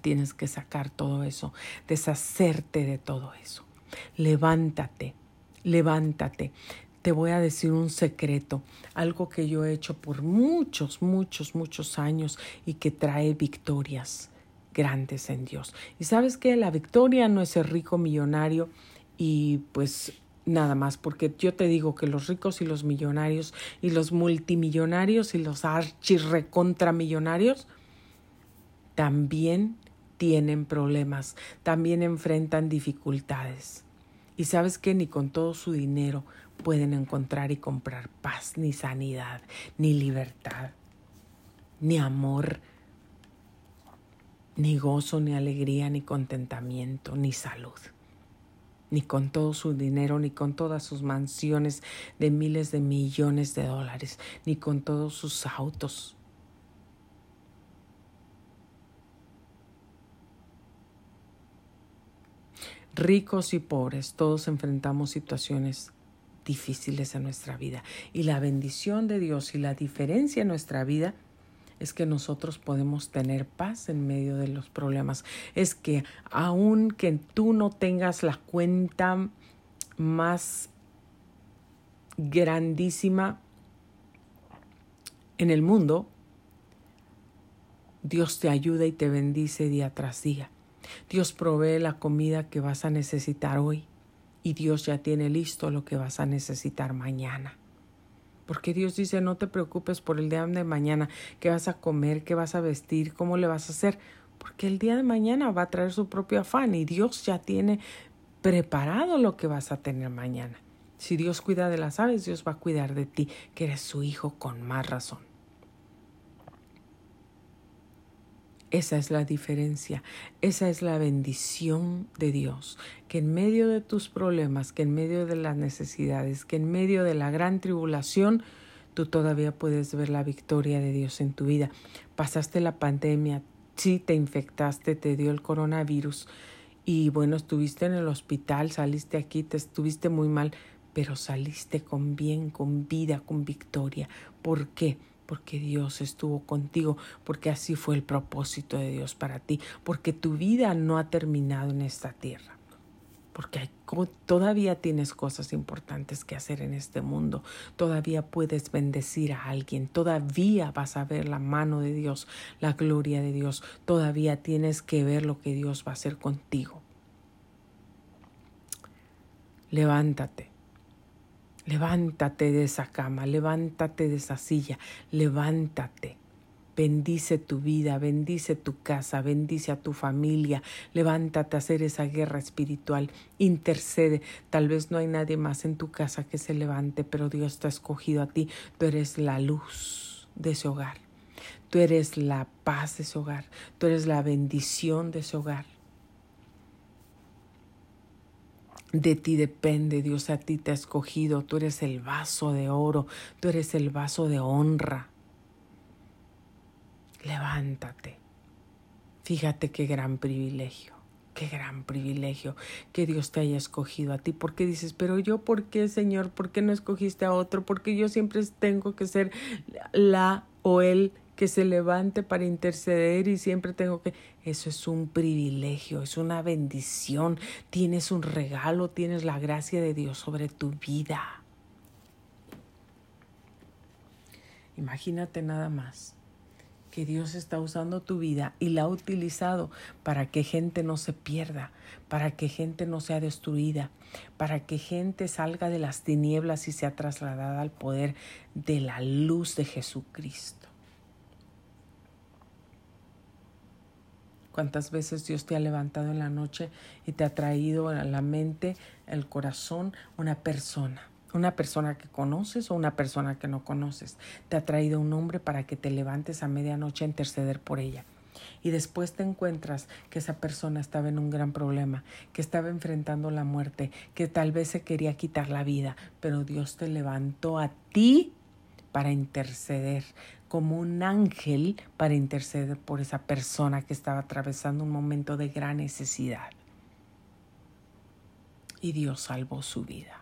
Tienes que sacar todo eso, deshacerte de todo eso. Levántate, levántate. Te voy a decir un secreto, algo que yo he hecho por muchos, muchos, muchos años y que trae victorias grandes en Dios. Y sabes que la victoria no es ser rico millonario y pues nada más, porque yo te digo que los ricos y los millonarios y los multimillonarios y los archirrecontramillonarios también tienen problemas, también enfrentan dificultades. Y sabes que ni con todo su dinero pueden encontrar y comprar paz, ni sanidad, ni libertad, ni amor, ni gozo, ni alegría, ni contentamiento, ni salud. Ni con todo su dinero, ni con todas sus mansiones de miles de millones de dólares, ni con todos sus autos, ricos y pobres, todos enfrentamos situaciones difíciles en nuestra vida. Y la bendición de Dios y la diferencia en nuestra vida es que nosotros podemos tener paz en medio de los problemas. Es que aun que tú no tengas la cuenta más grandísima en el mundo, Dios te ayuda y te bendice día tras día. Dios provee la comida que vas a necesitar hoy y Dios ya tiene listo lo que vas a necesitar mañana. Porque Dios dice, no te preocupes por el día de mañana, qué vas a comer, qué vas a vestir, cómo le vas a hacer, porque el día de mañana va a traer su propio afán y Dios ya tiene preparado lo que vas a tener mañana. Si Dios cuida de las aves, Dios va a cuidar de ti, que eres su hijo con más razón. Esa es la diferencia, esa es la bendición de Dios, que en medio de tus problemas, que en medio de las necesidades, que en medio de la gran tribulación, tú todavía puedes ver la victoria de Dios en tu vida. Pasaste la pandemia, sí te infectaste, te dio el coronavirus y bueno, estuviste en el hospital, saliste aquí, te estuviste muy mal, pero saliste con bien, con vida, con victoria. ¿Por qué? Porque Dios estuvo contigo, porque así fue el propósito de Dios para ti, porque tu vida no ha terminado en esta tierra, porque todavía tienes cosas importantes que hacer en este mundo, todavía puedes bendecir a alguien, todavía vas a ver la mano de Dios, la gloria de Dios, todavía tienes que ver lo que Dios va a hacer contigo. Levántate Levántate de esa cama, levántate de esa silla, levántate. Bendice tu vida, bendice tu casa, bendice a tu familia, levántate a hacer esa guerra espiritual, intercede. Tal vez no hay nadie más en tu casa que se levante, pero Dios te ha escogido a ti. Tú eres la luz de ese hogar, tú eres la paz de ese hogar, tú eres la bendición de ese hogar. De ti depende, Dios a ti te ha escogido, tú eres el vaso de oro, tú eres el vaso de honra. Levántate. Fíjate qué gran privilegio, qué gran privilegio que Dios te haya escogido a ti. Porque dices, pero yo, ¿por qué, Señor? ¿Por qué no escogiste a otro? Porque yo siempre tengo que ser la o el que se levante para interceder y siempre tengo que... Eso es un privilegio, es una bendición, tienes un regalo, tienes la gracia de Dios sobre tu vida. Imagínate nada más que Dios está usando tu vida y la ha utilizado para que gente no se pierda, para que gente no sea destruida, para que gente salga de las tinieblas y sea trasladada al poder de la luz de Jesucristo. Cuántas veces Dios te ha levantado en la noche y te ha traído a la mente, el corazón, una persona. Una persona que conoces o una persona que no conoces. Te ha traído un hombre para que te levantes a medianoche a interceder por ella y después te encuentras que esa persona estaba en un gran problema, que estaba enfrentando la muerte, que tal vez se quería quitar la vida, pero Dios te levantó a ti para interceder, como un ángel para interceder por esa persona que estaba atravesando un momento de gran necesidad. Y Dios salvó su vida.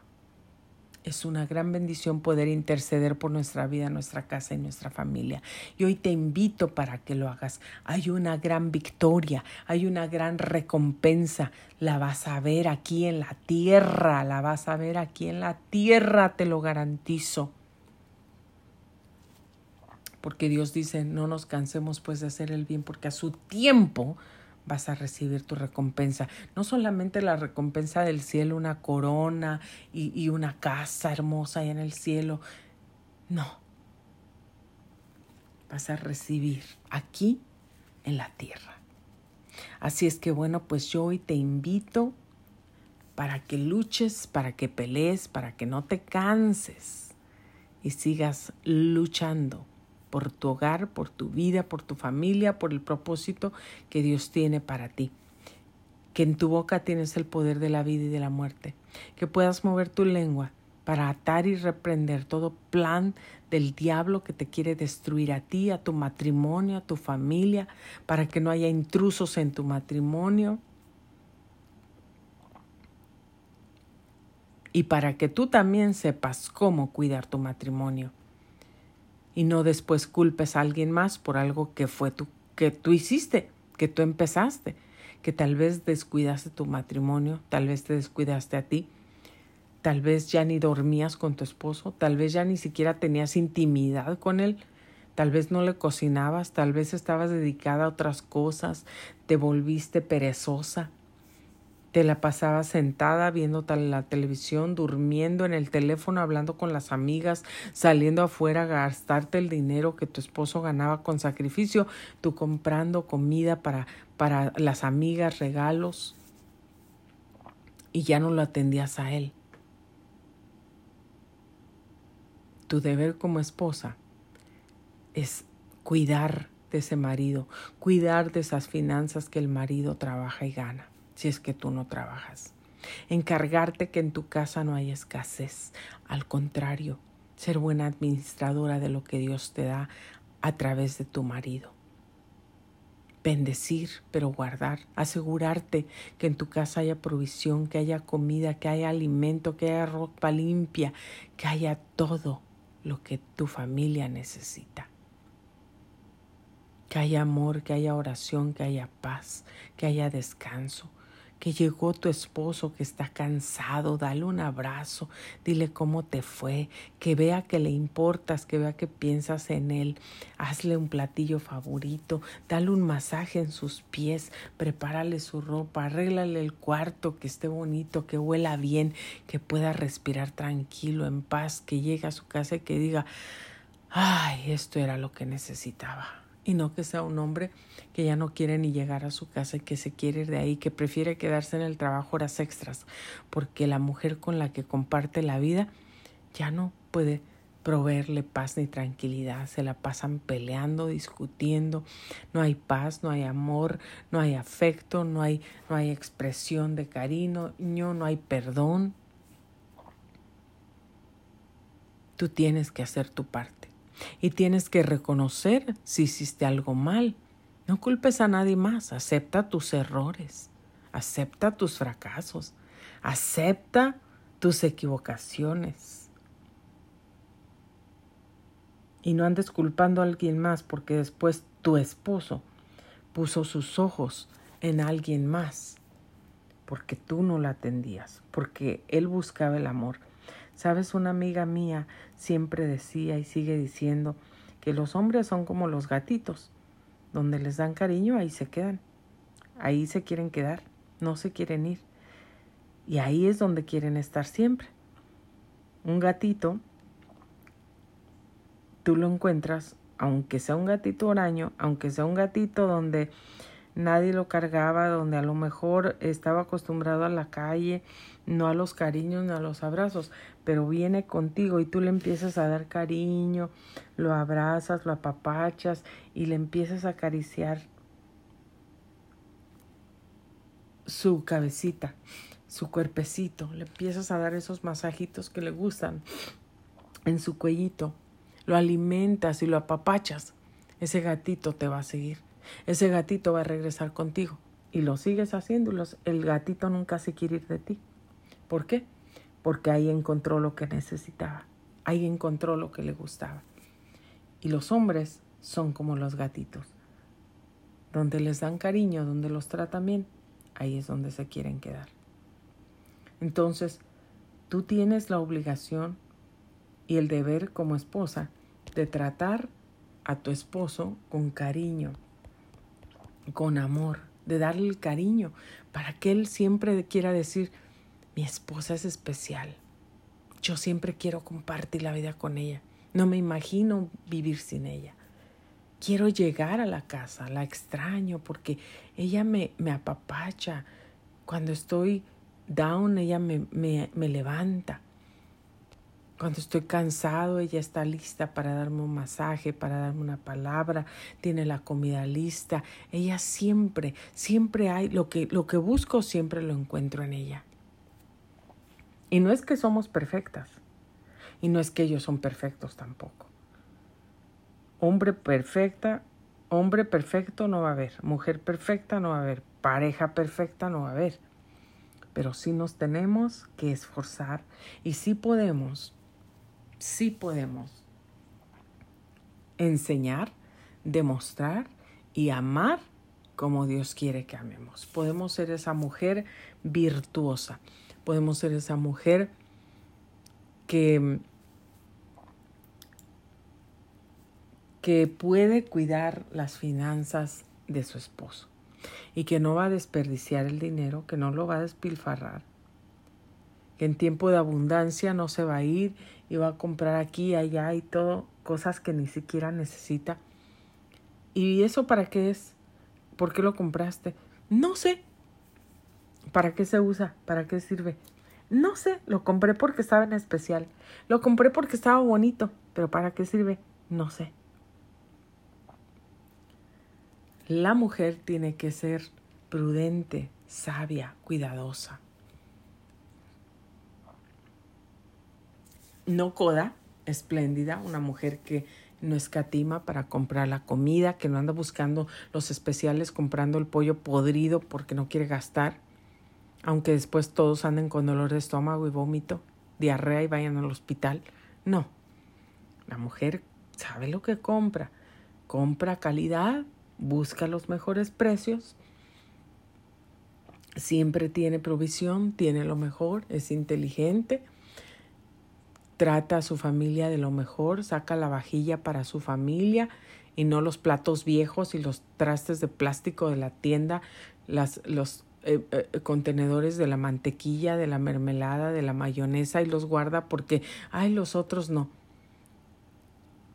Es una gran bendición poder interceder por nuestra vida, nuestra casa y nuestra familia. Y hoy te invito para que lo hagas. Hay una gran victoria, hay una gran recompensa. La vas a ver aquí en la tierra, la vas a ver aquí en la tierra, te lo garantizo. Porque Dios dice, no nos cansemos pues de hacer el bien, porque a su tiempo vas a recibir tu recompensa. No solamente la recompensa del cielo, una corona y, y una casa hermosa ahí en el cielo. No. Vas a recibir aquí en la tierra. Así es que bueno, pues yo hoy te invito para que luches, para que pelees, para que no te canses y sigas luchando por tu hogar, por tu vida, por tu familia, por el propósito que Dios tiene para ti. Que en tu boca tienes el poder de la vida y de la muerte. Que puedas mover tu lengua para atar y reprender todo plan del diablo que te quiere destruir a ti, a tu matrimonio, a tu familia, para que no haya intrusos en tu matrimonio. Y para que tú también sepas cómo cuidar tu matrimonio y no después culpes a alguien más por algo que fue tú, que tú hiciste, que tú empezaste, que tal vez descuidaste tu matrimonio, tal vez te descuidaste a ti, tal vez ya ni dormías con tu esposo, tal vez ya ni siquiera tenías intimidad con él, tal vez no le cocinabas, tal vez estabas dedicada a otras cosas, te volviste perezosa, te la pasaba sentada viendo la televisión, durmiendo en el teléfono, hablando con las amigas, saliendo afuera a gastarte el dinero que tu esposo ganaba con sacrificio, tú comprando comida para, para las amigas, regalos, y ya no lo atendías a él. Tu deber como esposa es cuidar de ese marido, cuidar de esas finanzas que el marido trabaja y gana si es que tú no trabajas. Encargarte que en tu casa no haya escasez. Al contrario, ser buena administradora de lo que Dios te da a través de tu marido. Bendecir, pero guardar. Asegurarte que en tu casa haya provisión, que haya comida, que haya alimento, que haya ropa limpia, que haya todo lo que tu familia necesita que haya amor, que haya oración, que haya paz, que haya descanso, que llegó tu esposo que está cansado, dale un abrazo, dile cómo te fue, que vea que le importas, que vea que piensas en él, hazle un platillo favorito, dale un masaje en sus pies, prepárale su ropa, arréglale el cuarto, que esté bonito, que huela bien, que pueda respirar tranquilo, en paz, que llegue a su casa y que diga, ay, esto era lo que necesitaba y no que sea un hombre que ya no quiere ni llegar a su casa y que se quiere ir de ahí, que prefiere quedarse en el trabajo horas extras, porque la mujer con la que comparte la vida ya no puede proveerle paz ni tranquilidad, se la pasan peleando, discutiendo, no hay paz, no hay amor, no hay afecto, no hay, no hay expresión de cariño, no hay perdón. Tú tienes que hacer tu parte y tienes que reconocer si hiciste algo mal. No culpes a nadie más, acepta tus errores, acepta tus fracasos, acepta tus equivocaciones. Y no andes culpando a alguien más porque después tu esposo puso sus ojos en alguien más porque tú no la atendías, porque él buscaba el amor. Sabes, una amiga mía siempre decía y sigue diciendo que los hombres son como los gatitos, donde les dan cariño, ahí se quedan, ahí se quieren quedar, no se quieren ir. Y ahí es donde quieren estar siempre. Un gatito, tú lo encuentras, aunque sea un gatito huraño, aunque sea un gatito donde nadie lo cargaba, donde a lo mejor estaba acostumbrado a la calle, no a los cariños ni a los abrazos, pero viene contigo y tú le empiezas a dar cariño, lo abrazas, lo apapachas y le empiezas a acariciar su cabecita, su cuerpecito, le empiezas a dar esos masajitos que le gustan en su cuellito, lo alimentas y lo apapachas, ese gatito te va a seguir, ese gatito va a regresar contigo y lo sigues haciendo el gatito nunca se quiere ir de ti. ¿Por qué? Porque ahí encontró lo que necesitaba, ahí encontró lo que le gustaba. Y los hombres son como los gatitos, donde les dan cariño, donde los tratan bien, ahí es donde se quieren quedar. Entonces, tú tienes la obligación y el deber como esposa de tratar a tu esposo con cariño, con amor, de darle el cariño, para que él siempre quiera decir, mi esposa es especial. Yo siempre quiero compartir la vida con ella. No me imagino vivir sin ella. Quiero llegar a la casa, la extraño porque ella me, me apapacha. Cuando estoy down, ella me, me, me levanta. Cuando estoy cansado, ella está lista para darme un masaje, para darme una palabra, tiene la comida lista. Ella siempre, siempre hay, lo que, lo que busco siempre lo encuentro en ella. Y no es que somos perfectas. Y no es que ellos son perfectos tampoco. Hombre perfecta, hombre perfecto no va a haber. Mujer perfecta no va a haber. Pareja perfecta no va a haber. Pero sí nos tenemos que esforzar y sí podemos, sí podemos enseñar, demostrar y amar como Dios quiere que amemos. Podemos ser esa mujer virtuosa podemos ser esa mujer que, que puede cuidar las finanzas de su esposo y que no va a desperdiciar el dinero, que no lo va a despilfarrar, que en tiempo de abundancia no se va a ir y va a comprar aquí, allá y todo, cosas que ni siquiera necesita. ¿Y eso para qué es? ¿Por qué lo compraste? No sé, ¿Para qué se usa? ¿Para qué sirve? No sé, lo compré porque estaba en especial. Lo compré porque estaba bonito, pero ¿para qué sirve? No sé. La mujer tiene que ser prudente, sabia, cuidadosa. No coda, espléndida, una mujer que no escatima para comprar la comida, que no anda buscando los especiales comprando el pollo podrido porque no quiere gastar aunque después todos anden con dolor de estómago y vómito, diarrea y vayan al hospital. No, la mujer sabe lo que compra, compra calidad, busca los mejores precios, siempre tiene provisión, tiene lo mejor, es inteligente, trata a su familia de lo mejor, saca la vajilla para su familia y no los platos viejos y los trastes de plástico de la tienda, las, los eh, eh, contenedores de la mantequilla, de la mermelada, de la mayonesa y los guarda porque, ay, los otros no.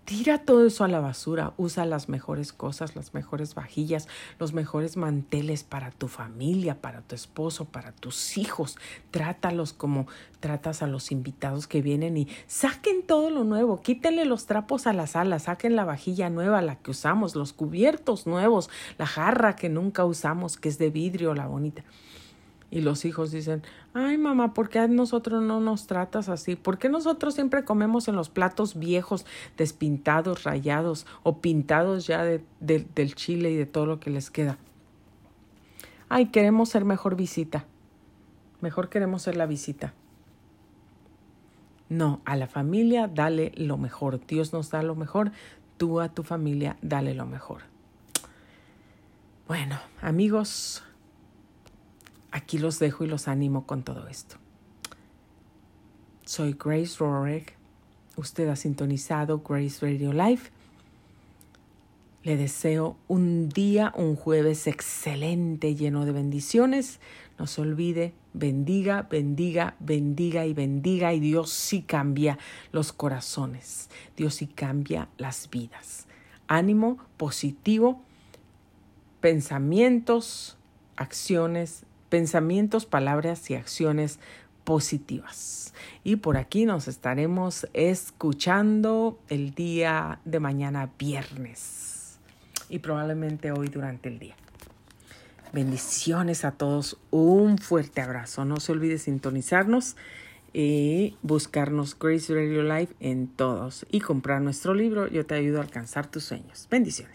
Tira todo eso a la basura, usa las mejores cosas, las mejores vajillas, los mejores manteles para tu familia, para tu esposo, para tus hijos. Trátalos como tratas a los invitados que vienen y saquen todo lo nuevo, quítenle los trapos a la sala, saquen la vajilla nueva, la que usamos, los cubiertos nuevos, la jarra que nunca usamos, que es de vidrio, la bonita. Y los hijos dicen, ay mamá, ¿por qué a nosotros no nos tratas así? ¿Por qué nosotros siempre comemos en los platos viejos, despintados, rayados o pintados ya de, del chile y de todo lo que les queda? Ay, queremos ser mejor visita. Mejor queremos ser la visita. No, a la familia dale lo mejor. Dios nos da lo mejor. Tú a tu familia dale lo mejor. Bueno, amigos, aquí los dejo y los animo con todo esto. Soy Grace Rorick. Usted ha sintonizado Grace Radio Live. Le deseo un día, un jueves excelente, lleno de bendiciones. No se olvide, bendiga, bendiga, bendiga y bendiga. Y Dios sí cambia los corazones. Dios sí cambia las vidas. Ánimo positivo pensamientos, acciones, pensamientos, palabras y acciones positivas. Y por aquí nos estaremos escuchando el día de mañana viernes y probablemente hoy durante el día. Bendiciones a todos, un fuerte abrazo. No se olvide sintonizarnos y buscarnos Grace Radio Live en todos y comprar nuestro libro. Yo te ayudo a alcanzar tus sueños. Bendiciones.